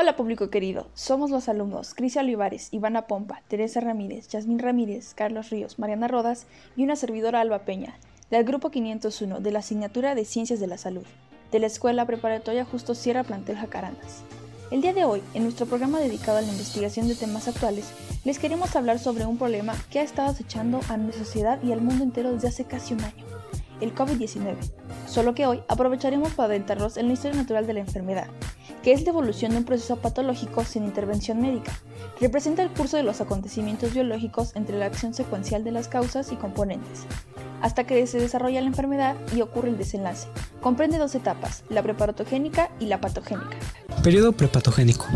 Hola público querido, somos los alumnos Crisia Olivares, Ivana Pompa, Teresa Ramírez, Yasmín Ramírez, Carlos Ríos, Mariana Rodas y una servidora Alba Peña, del grupo 501 de la asignatura de Ciencias de la Salud, de la Escuela Preparatoria Justo Sierra Plantel Jacarandas. El día de hoy, en nuestro programa dedicado a la investigación de temas actuales, les queremos hablar sobre un problema que ha estado acechando a nuestra sociedad y al mundo entero desde hace casi un año, el COVID-19. Solo que hoy aprovecharemos para adentrarnos en la historia natural de la enfermedad, que es la evolución de un proceso patológico sin intervención médica. Representa el curso de los acontecimientos biológicos entre la acción secuencial de las causas y componentes, hasta que se desarrolla la enfermedad y ocurre el desenlace. Comprende dos etapas, la preparatogénica y la patogénica. Periodo prepatogénico.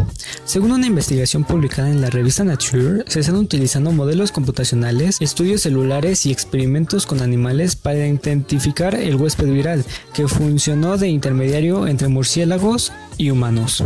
Según una investigación publicada en la revista Nature, se están utilizando modelos computacionales, estudios celulares y experimentos con animales para identificar el huésped viral, que funcionó de intermediario entre murciélagos humanos.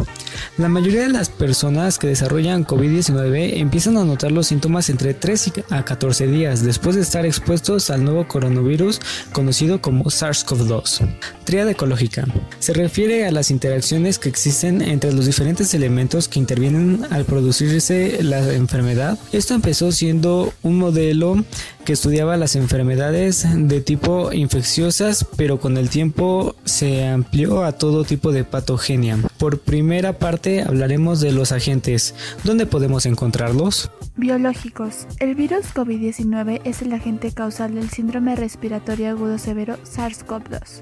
La mayoría de las personas que desarrollan COVID-19 empiezan a notar los síntomas entre 3 a 14 días después de estar expuestos al nuevo coronavirus conocido como SARS-CoV-2. Tríada ecológica. Se refiere a las interacciones que existen entre los diferentes elementos que intervienen al producirse la enfermedad. Esto empezó siendo un modelo que estudiaba las enfermedades de tipo infecciosas, pero con el tiempo se amplió a todo tipo de patogenia. Por primera parte hablaremos de los agentes. ¿Dónde podemos encontrarlos? Biológicos. El virus COVID-19 es el agente causal del síndrome respiratorio agudo severo SARS-CoV-2.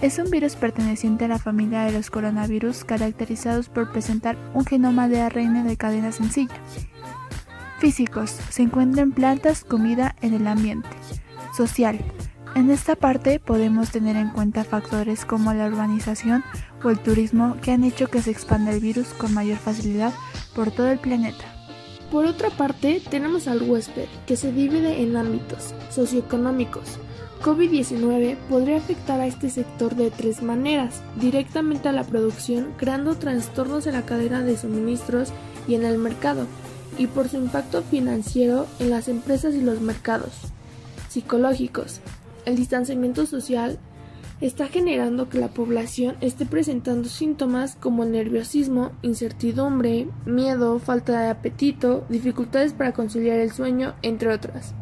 Es un virus perteneciente a la familia de los coronavirus caracterizados por presentar un genoma de ARN de cadena sencilla. Físicos. Se encuentran plantas, comida en el ambiente. Social. En esta parte podemos tener en cuenta factores como la urbanización o el turismo que han hecho que se expanda el virus con mayor facilidad por todo el planeta. Por otra parte, tenemos al huésped, que se divide en ámbitos socioeconómicos. COVID-19 podría afectar a este sector de tres maneras, directamente a la producción, creando trastornos en la cadena de suministros y en el mercado, y por su impacto financiero en las empresas y los mercados. Psicológicos. El distanciamiento social está generando que la población esté presentando síntomas como el nerviosismo, incertidumbre, miedo, falta de apetito, dificultades para conciliar el sueño, entre otras.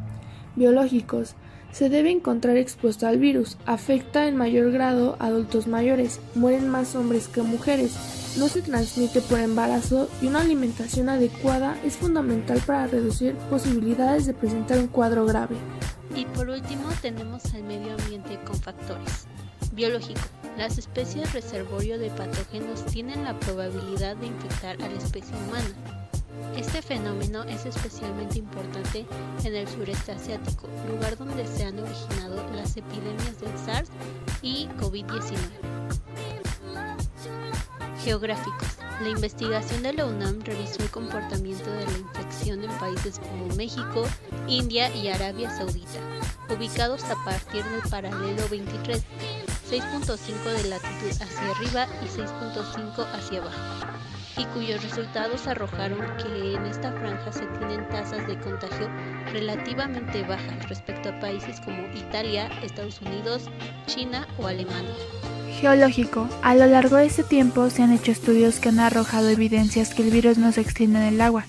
Biológicos. Se debe encontrar expuesto al virus, afecta en mayor grado a adultos mayores, mueren más hombres que mujeres, no se transmite por embarazo y una alimentación adecuada es fundamental para reducir posibilidades de presentar un cuadro grave. Y por último tenemos al medio ambiente con factores. Biológico. Las especies reservorio de patógenos tienen la probabilidad de infectar a la especie humana. Este fenómeno es especialmente importante en el sureste asiático, lugar donde se han originado las epidemias del SARS y COVID-19. Geográficos. La investigación de la UNAM revisó el comportamiento de la infección en países como México, India y Arabia Saudita, ubicados a partir del paralelo 23, 6.5 de latitud hacia arriba y 6.5 hacia abajo, y cuyos resultados arrojaron que en esta franja se tienen tasas de contagio relativamente bajas respecto a países como Italia, Estados Unidos, China o Alemania. Geológico. A lo largo de este tiempo se han hecho estudios que han arrojado evidencias que el virus no se extiende en el agua.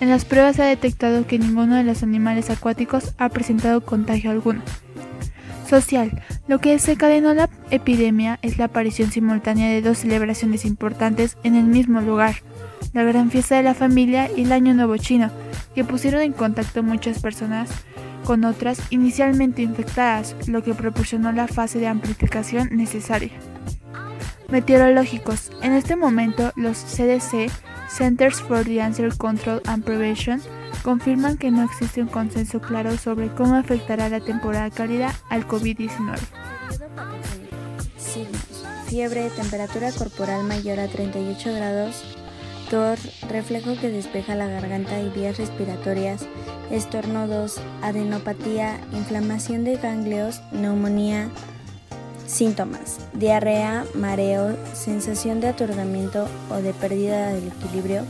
En las pruebas se ha detectado que ninguno de los animales acuáticos ha presentado contagio alguno. Social. Lo que desencadenó la epidemia es la aparición simultánea de dos celebraciones importantes en el mismo lugar, la Gran Fiesta de la Familia y el Año Nuevo Chino, que pusieron en contacto muchas personas con otras inicialmente infectadas, lo que proporcionó la fase de amplificación necesaria. Meteorológicos. En este momento, los CDC, Centers for Disaster Control and Prevention, confirman que no existe un consenso claro sobre cómo afectará la temporada cálida al COVID-19. Fiebre, temperatura corporal mayor a 38 grados, tos, reflejo que despeja la garganta y vías respiratorias, estornudos, adenopatía, inflamación de ganglios, neumonía, Síntomas: diarrea, mareo, sensación de aturdimiento o de pérdida del equilibrio,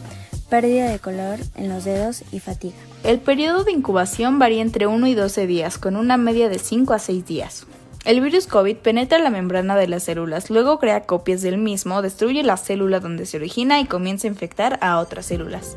pérdida de color en los dedos y fatiga. El periodo de incubación varía entre 1 y 12 días, con una media de 5 a 6 días. El virus COVID penetra la membrana de las células, luego crea copias del mismo, destruye la célula donde se origina y comienza a infectar a otras células.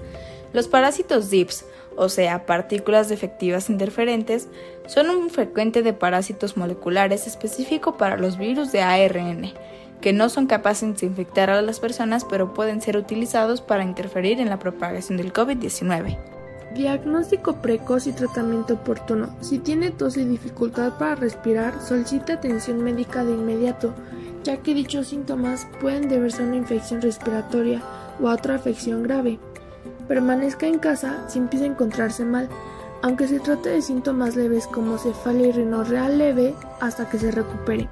Los parásitos DIPS, o sea, partículas defectivas interferentes, son un frecuente de parásitos moleculares específico para los virus de ARN, que no son capaces de infectar a las personas pero pueden ser utilizados para interferir en la propagación del COVID-19. Diagnóstico precoz y tratamiento oportuno. Si tiene tos y dificultad para respirar, solicita atención médica de inmediato, ya que dichos síntomas pueden deberse a una infección respiratoria o a otra afección grave. Permanezca en casa si empieza a encontrarse mal, aunque se trate de síntomas leves como cefalia y rinorrea leve hasta que se recupere.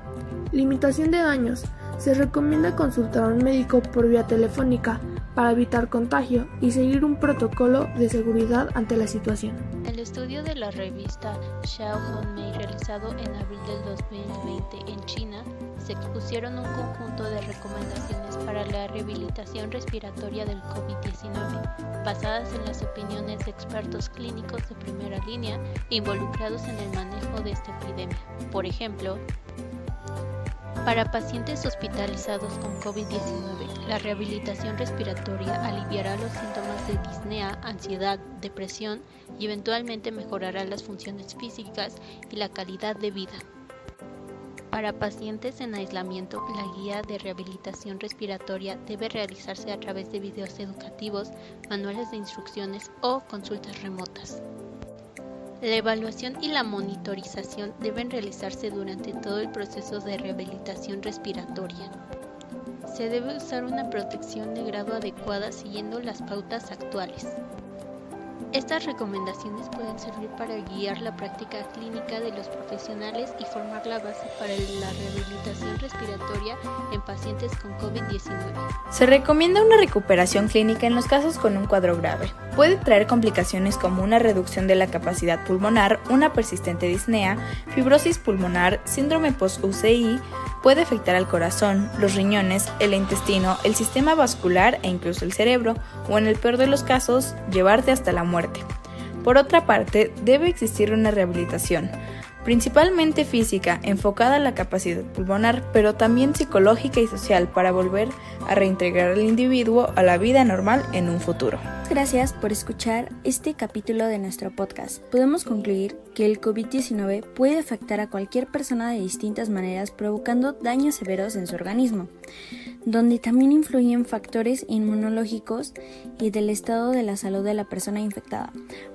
Limitación de daños. Se recomienda consultar a un médico por vía telefónica para evitar contagio y seguir un protocolo de seguridad ante la situación. El estudio de la revista Xiao Honmei realizado en abril del 2020 en China se expusieron un conjunto de recomendaciones para la rehabilitación respiratoria del COVID-19, basadas en las opiniones de expertos clínicos de primera línea involucrados en el manejo de esta epidemia. Por ejemplo, para pacientes hospitalizados con COVID-19, la rehabilitación respiratoria aliviará los síntomas de disnea, ansiedad, depresión y eventualmente mejorará las funciones físicas y la calidad de vida. Para pacientes en aislamiento, la guía de rehabilitación respiratoria debe realizarse a través de videos educativos, manuales de instrucciones o consultas remotas. La evaluación y la monitorización deben realizarse durante todo el proceso de rehabilitación respiratoria. Se debe usar una protección de grado adecuada siguiendo las pautas actuales. Estas recomendaciones pueden servir para guiar la práctica clínica de los profesionales y formar la base para la rehabilitación respiratoria en pacientes con COVID-19. Se recomienda una recuperación clínica en los casos con un cuadro grave. Puede traer complicaciones como una reducción de la capacidad pulmonar, una persistente disnea, fibrosis pulmonar, síndrome post-UCI, Puede afectar al corazón, los riñones, el intestino, el sistema vascular e incluso el cerebro, o en el peor de los casos, llevarte hasta la muerte. Por otra parte, debe existir una rehabilitación, principalmente física, enfocada a la capacidad pulmonar, pero también psicológica y social para volver a reintegrar al individuo a la vida normal en un futuro. Gracias por escuchar este capítulo de nuestro podcast. Podemos concluir que el COVID-19 puede afectar a cualquier persona de distintas maneras, provocando daños severos en su organismo, donde también influyen factores inmunológicos y del estado de la salud de la persona infectada.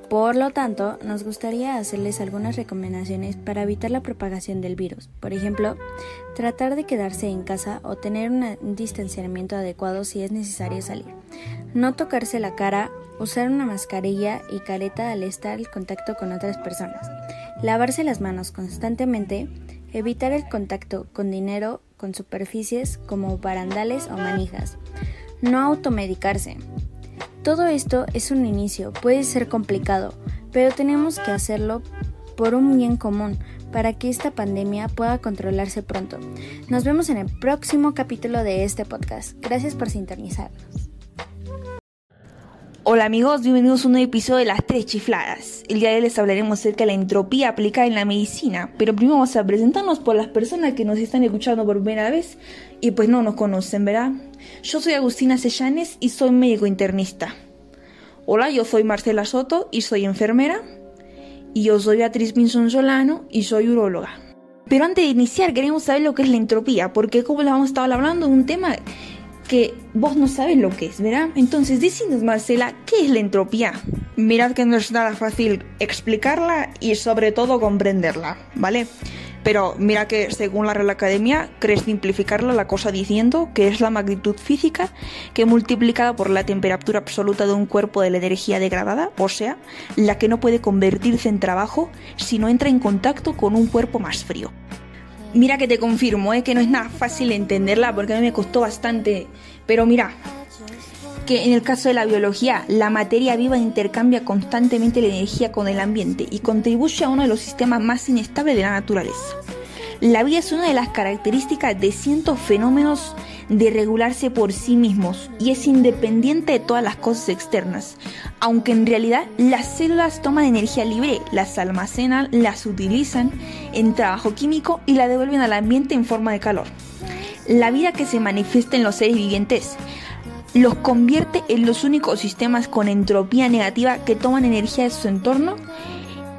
Por lo tanto, nos gustaría hacerles algunas recomendaciones para evitar la propagación del virus. Por ejemplo, tratar de quedarse en casa o tener un distanciamiento adecuado si es necesario salir. No tocarse la cara, usar una mascarilla y careta al estar en contacto con otras personas. Lavarse las manos constantemente, evitar el contacto con dinero, con superficies como barandales o manijas. No automedicarse. Todo esto es un inicio, puede ser complicado, pero tenemos que hacerlo por un bien común para que esta pandemia pueda controlarse pronto. Nos vemos en el próximo capítulo de este podcast. Gracias por sintonizarnos. Hola amigos, bienvenidos a un nuevo episodio de Las Tres Chifladas. El día de hoy les hablaremos acerca de la entropía aplicada en la medicina, pero primero vamos a presentarnos por las personas que nos están escuchando por primera vez y pues no nos conocen, ¿verdad? Yo soy Agustina Sellanes y soy médico internista. Hola, yo soy Marcela Soto y soy enfermera. Y yo soy Beatriz Pinzón Solano y soy uróloga. Pero antes de iniciar queremos saber lo que es la entropía, porque como les vamos a hablando de un tema que vos no sabes lo que es, ¿verdad? Entonces, decinos, Marcela, ¿qué es la entropía? Mirad que no es nada fácil explicarla y sobre todo comprenderla, ¿vale? Pero mira que según la Real Academia, crees simplificarla la cosa diciendo que es la magnitud física que multiplicada por la temperatura absoluta de un cuerpo de la energía degradada, o sea, la que no puede convertirse en trabajo si no entra en contacto con un cuerpo más frío. Mira que te confirmo, ¿eh? que no es nada fácil entenderla porque a mí me costó bastante. Pero mira, que en el caso de la biología, la materia viva intercambia constantemente la energía con el ambiente y contribuye a uno de los sistemas más inestables de la naturaleza. La vida es una de las características de cientos fenómenos de regularse por sí mismos y es independiente de todas las cosas externas, aunque en realidad las células toman energía libre, las almacenan, las utilizan en trabajo químico y la devuelven al ambiente en forma de calor. La vida que se manifiesta en los seres vivientes los convierte en los únicos sistemas con entropía negativa que toman energía de su entorno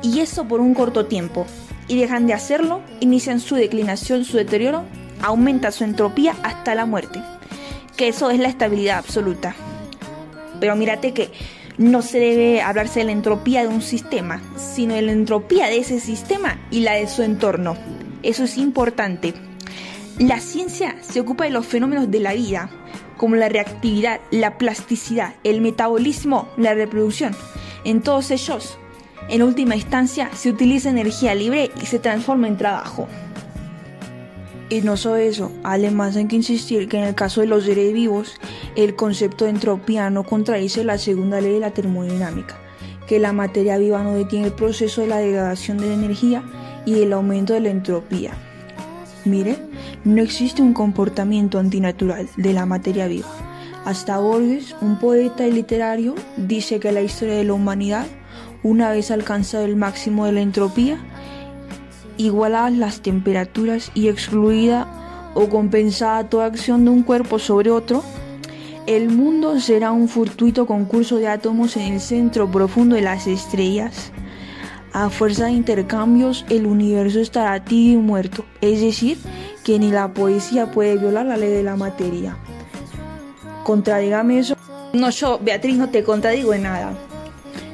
y eso por un corto tiempo. Y dejan de hacerlo, inician su declinación, su deterioro, aumenta su entropía hasta la muerte. Que eso es la estabilidad absoluta. Pero mírate que no se debe hablarse de la entropía de un sistema, sino de la entropía de ese sistema y la de su entorno. Eso es importante. La ciencia se ocupa de los fenómenos de la vida, como la reactividad, la plasticidad, el metabolismo, la reproducción. En todos ellos, en última instancia, se utiliza energía libre y se transforma en trabajo. Y no solo eso, además hay que insistir que en el caso de los seres vivos, el concepto de entropía no contradice la segunda ley de la termodinámica, que la materia viva no detiene el proceso de la degradación de la energía y el aumento de la entropía. Mire, no existe un comportamiento antinatural de la materia viva. Hasta Borges, un poeta y literario, dice que la historia de la humanidad, una vez alcanzado el máximo de la entropía, igualadas las temperaturas y excluida o compensada toda acción de un cuerpo sobre otro, el mundo será un fortuito concurso de átomos en el centro profundo de las estrellas. A fuerza de intercambios, el universo estará tibio y muerto, es decir, que ni la poesía puede violar la ley de la materia. Contradígame eso. No, yo, Beatriz, no te contradigo en nada.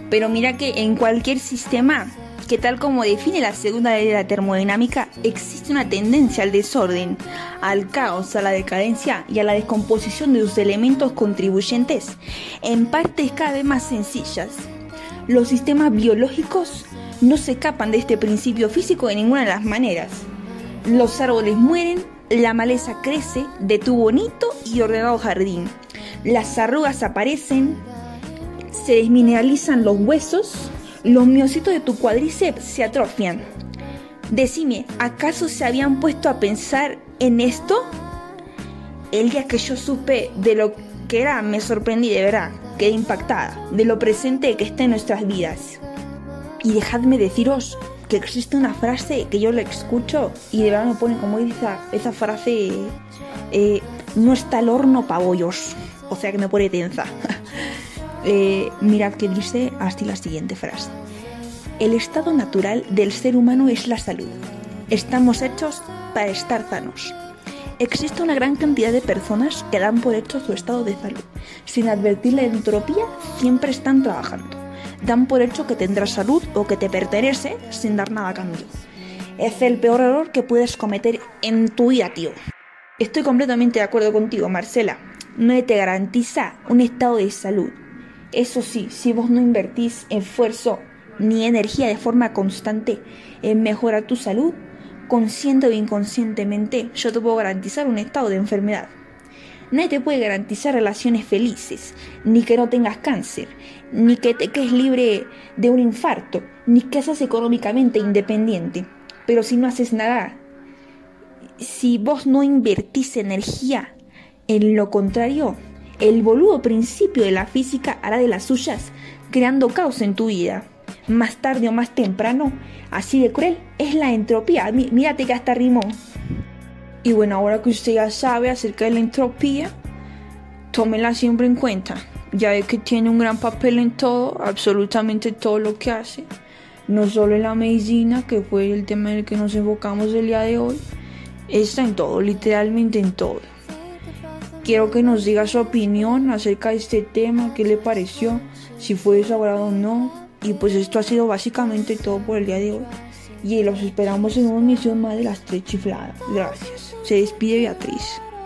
Pero mira que en cualquier sistema, que tal como define la segunda ley de la termodinámica, existe una tendencia al desorden, al caos, a la decadencia y a la descomposición de sus elementos contribuyentes en partes cada vez más sencillas. Los sistemas biológicos no se escapan de este principio físico de ninguna de las maneras. Los árboles mueren, la maleza crece de tu bonito y ordenado jardín. Las arrugas aparecen, se desmineralizan los huesos, los miocitos de tu cuádriceps se atrofian. Decime, ¿acaso se habían puesto a pensar en esto? El día que yo supe de lo que era, me sorprendí de verdad, quedé impactada de lo presente que está en nuestras vidas. Y dejadme deciros que existe una frase que yo le escucho y de verdad me pone como esa, esa frase, eh, no está el horno para bollos, o sea que me pone tensa. eh, mirad que dice así la siguiente frase. El estado natural del ser humano es la salud. Estamos hechos para estar sanos. Existe una gran cantidad de personas que dan por hecho su estado de salud. Sin advertir la entropía, siempre están trabajando dan por hecho que tendrás salud o que te pertenece sin dar nada a cambio. Es el peor error que puedes cometer en tu vida, tío. Estoy completamente de acuerdo contigo, Marcela. No te garantiza un estado de salud. Eso sí, si vos no invertís esfuerzo ni energía de forma constante en mejorar tu salud, consciente o inconscientemente, yo te puedo garantizar un estado de enfermedad. Nadie te puede garantizar relaciones felices, ni que no tengas cáncer, ni que te quedes libre de un infarto, ni que seas económicamente independiente. Pero si no haces nada, si vos no invertís energía en lo contrario, el boludo principio de la física hará de las suyas, creando caos en tu vida. Más tarde o más temprano, así de cruel, es la entropía. mírate que hasta rimó. Y bueno, ahora que usted ya sabe acerca de la entropía, tómela siempre en cuenta. Ya ve que tiene un gran papel en todo, absolutamente todo lo que hace. No solo en la medicina, que fue el tema en el que nos enfocamos el día de hoy, está en todo, literalmente en todo. Quiero que nos diga su opinión acerca de este tema, qué le pareció, si fue de su agrado o no. Y pues esto ha sido básicamente todo por el día de hoy y los esperamos en una misión más de las tres chifladas. Gracias. Se despide Beatriz.